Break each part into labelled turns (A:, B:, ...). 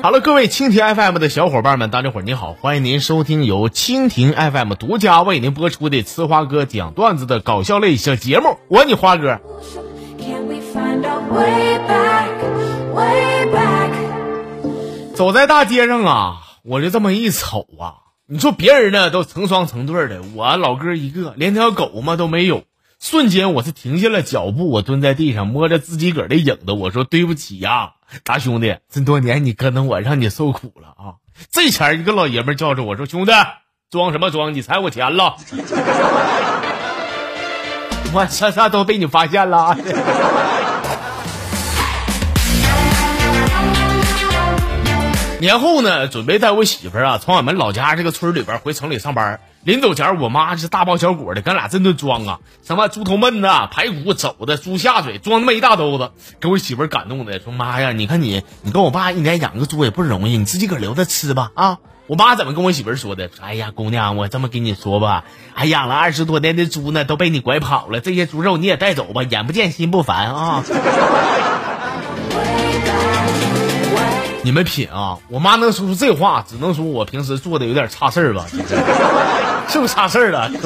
A: 好了，各位蜻蜓 FM 的小伙伴们，大家伙儿你好，欢迎您收听由蜻蜓 FM 独家为您播出的呲花哥讲段子的搞笑类小节目，我你花哥。走在大街上啊，我就这么一瞅啊，你说别人呢都成双成对的，我老哥一个，连条狗嘛都没有。瞬间我是停下了脚步，我蹲在地上摸着自己个儿的影子，我说对不起呀、大兄弟，这么多年你跟着我，让你受苦了啊！这前儿一个老爷们儿叫着我说：“兄弟，装什么装？你踩我钱了！” 我这啥都被你发现了。年后呢，准备带我媳妇儿啊，从俺们老家这个村里边回城里上班。临走前，我妈是大包小裹的，跟俩这顿装啊，什么猪头焖子、排骨、肘子、猪下水，装那么一大兜子，给我媳妇儿感动的说：“妈呀，你看你，你跟我爸一年养个猪也不容易，你自己个留着吃吧啊！”我妈怎么跟我媳妇儿说的？：“哎呀，姑娘，我这么跟你说吧，还养了二十多年的猪呢，都被你拐跑了，这些猪肉你也带走吧，眼不见心不烦啊。”你们品啊！我妈能说出这话，只能说我平时做的有点差事儿吧，是不是？差事儿了？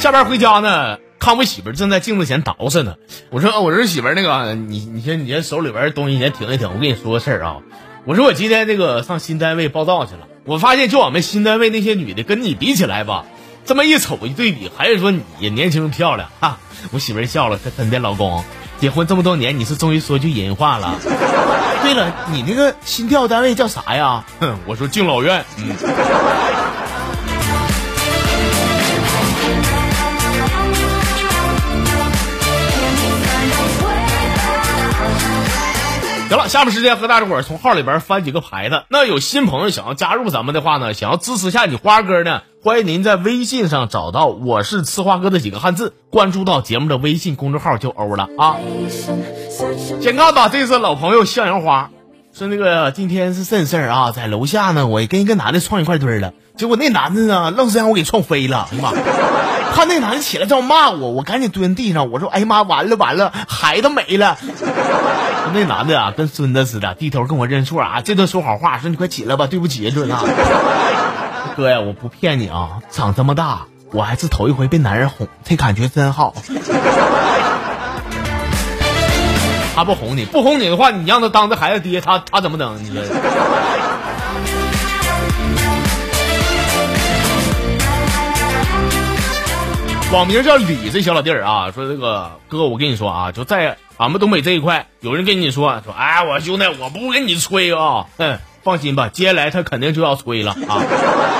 A: 下班回家呢，看我媳妇儿正在镜子前捯饬呢。我说，我说媳妇儿，那个你你先你先手里边东西先停一停，我跟你说个事儿啊。我说我今天那个上新单位报道去了，我发现就我们新单位那些女的跟你比起来吧，这么一瞅一对比，还是说你年轻漂亮哈。我媳妇笑了，她真的，老公，结婚这么多年，你是终于说句人话了。对了，你那个新调单位叫啥呀？哼，我说敬老院。嗯。行了，下面时间和大家伙儿从号里边翻几个牌子。那有新朋友想要加入咱们的话呢，想要支持下你花哥呢，欢迎您在微信上找到“我是吃花哥”的几个汉字，关注到节目的微信公众号就欧了啊。先看吧，这是老朋友向阳花，说那个今天是甚事儿啊，在楼下呢，我跟一个男的撞一块堆了，结果那男的呢，愣是让我给撞飞了，哎妈！看那男的起来这么骂我，我赶紧蹲地上，我说哎呀妈，完了完了，孩子没了。那男的啊，跟孙子似的，低头跟我认错啊，这顿说好话，说你快起来吧，对不起，这啊。哥呀，我不骗你啊，长这么大，我还是头一回被男人哄，这感觉真好。他不哄你，不哄你的话，你让他当这孩子爹，他他怎么整？你说？网名叫李这小老弟儿啊，说这个哥，我跟你说啊，就在俺们东北这一块，有人跟你说说，哎，我兄弟，我不跟你吹啊，嗯，放心吧，接下来他肯定就要吹了啊。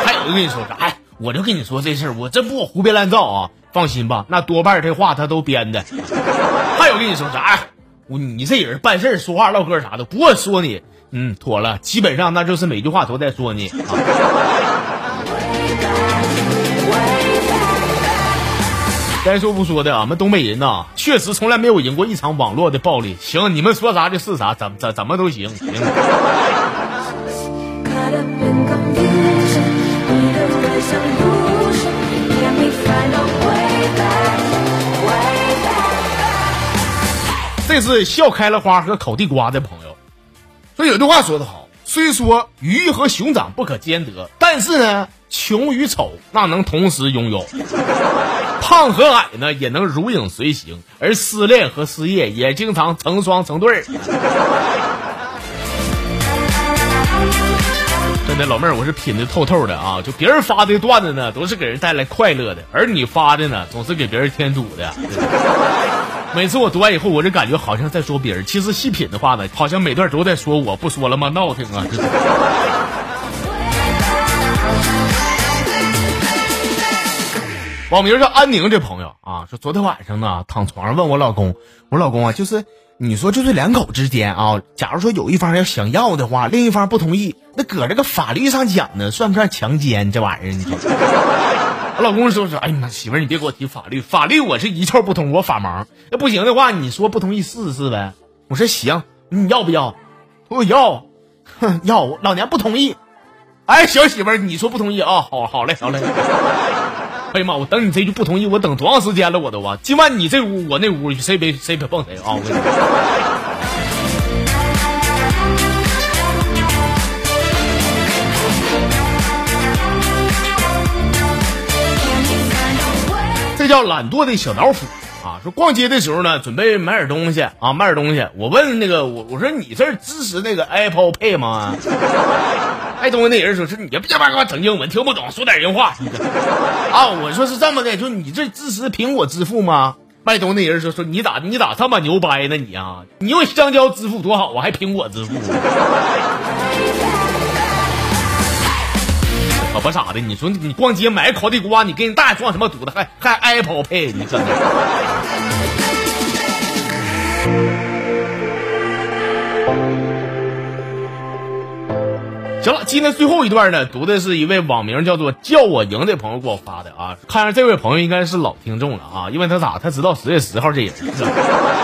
A: 还有人跟你说啥？哎，我就跟你说这事儿，我真不胡编乱造啊，放心吧，那多半这话他都编的。还有跟你说啥？哎，我你这人办事说话唠嗑啥的，不过说你，嗯，妥了，基本上那就是每句话都在说你啊。该说不说的，俺们东北人呐，确实从来没有赢过一场网络的暴力。行，你们说啥就是啥，怎怎怎么都行。这是笑开了花和烤地瓜的朋友说，有句话说得好，虽说鱼和熊掌不可兼得，但是呢，穷与丑那能同时拥有。胖和矮呢也能如影随形，而失恋和失业也经常成双成对儿。真的，老妹儿，我是品的透透的啊！就别人发的段子呢，都是给人带来快乐的，而你发的呢，总是给别人添堵的。每次我读完以后，我就感觉好像在说别人，其实细品的话呢，好像每段都在说我，不说了吗？闹挺啊！网名叫安宁这朋友啊，说昨天晚上呢，躺床上问我老公，我老公啊，就是你说就是两口之间啊，假如说有一方要想要的话，另一方不同意，那搁这个法律上讲呢，算不算强奸这玩意儿？你说？我 老公说说，哎呀妈，媳妇儿你别给我提法律，法律我是一窍不通，我法盲。那不行的话，你说不同意试试呗？我说行，你要不要？我要，哼，要，老娘不同意。哎，小媳妇儿，你说不同意啊？好好嘞，好嘞。哎呀妈，我等你这句不同意，我等多长时间了，我都啊！今晚你这屋，我那屋，谁别谁别碰谁啊！我。这叫懒惰的小老虎啊！说逛街的时候呢，准备买点东西啊，买点东西。我问那个我我说你这支持那个 Apple Pay 吗？卖东西那人说是你别别给我整英文，听不懂，说点人话。啊，我说是这么的，就你这支持苹果支付吗？卖东西那人说说你咋你咋这么牛掰呢你啊？你用香蕉支付多好啊，还苹果支付。可不咋的，你说你逛街买烤地瓜，你跟人大爷装什么犊子？还还 Apple Pay，你真的。行了，今天最后一段呢，读的是一位网名叫做“叫我赢”的朋友给我发的啊。看样这位朋友应该是老听众了啊，因为他咋他知道十月十号这人？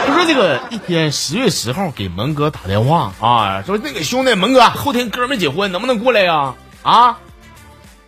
A: 他说这个一天十月十号给蒙哥打电话啊，说那个兄弟蒙哥后天哥们结婚，能不能过来呀？啊，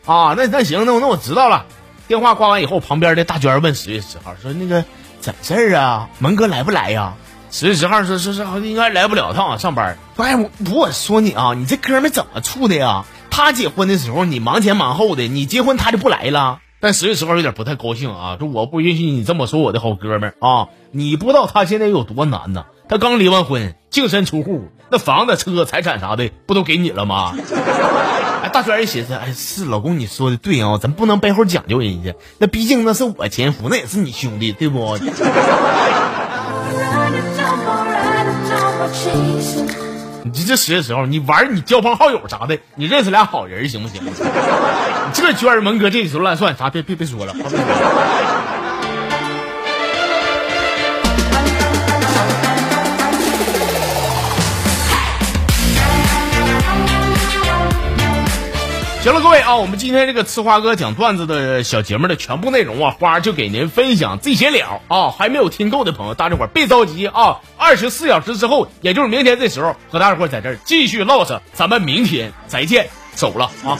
A: 啊那那行，那我那我知道了。电话挂完以后，旁边的大娟问十月十号说那个怎么事儿啊？门哥来不来呀？十月十号说说是应该来不了，他好像上班。哎，我我说你啊，你这哥们怎么处的呀？他结婚的时候你忙前忙后的，你结婚他就不来了。但十月十号有点不太高兴啊，说我不允许你这么说我的好哥们儿啊！你不知道他现在有多难呐？他刚离完婚，净身出户，那房子、车、财产啥的不都给你了吗？哎，大娟一寻思，哎，是老公你说的对啊，咱不能背后讲究人家，那毕竟那是我前夫，那也是你兄弟，对不？你这这十月十号，你玩你交朋好友啥的，你认识俩好人行不行？你这娟儿门哥这时候乱算啥？别别别说了，行了，各位啊，我们今天这个吃花哥讲段子的小节目的全部内容啊，花就给您分享这些了啊。还没有听够的朋友，大家伙儿别着急啊，二十四小时之后，也就是明天这时候，和大家伙儿在这儿继续唠扯，咱们明天再见，走了啊。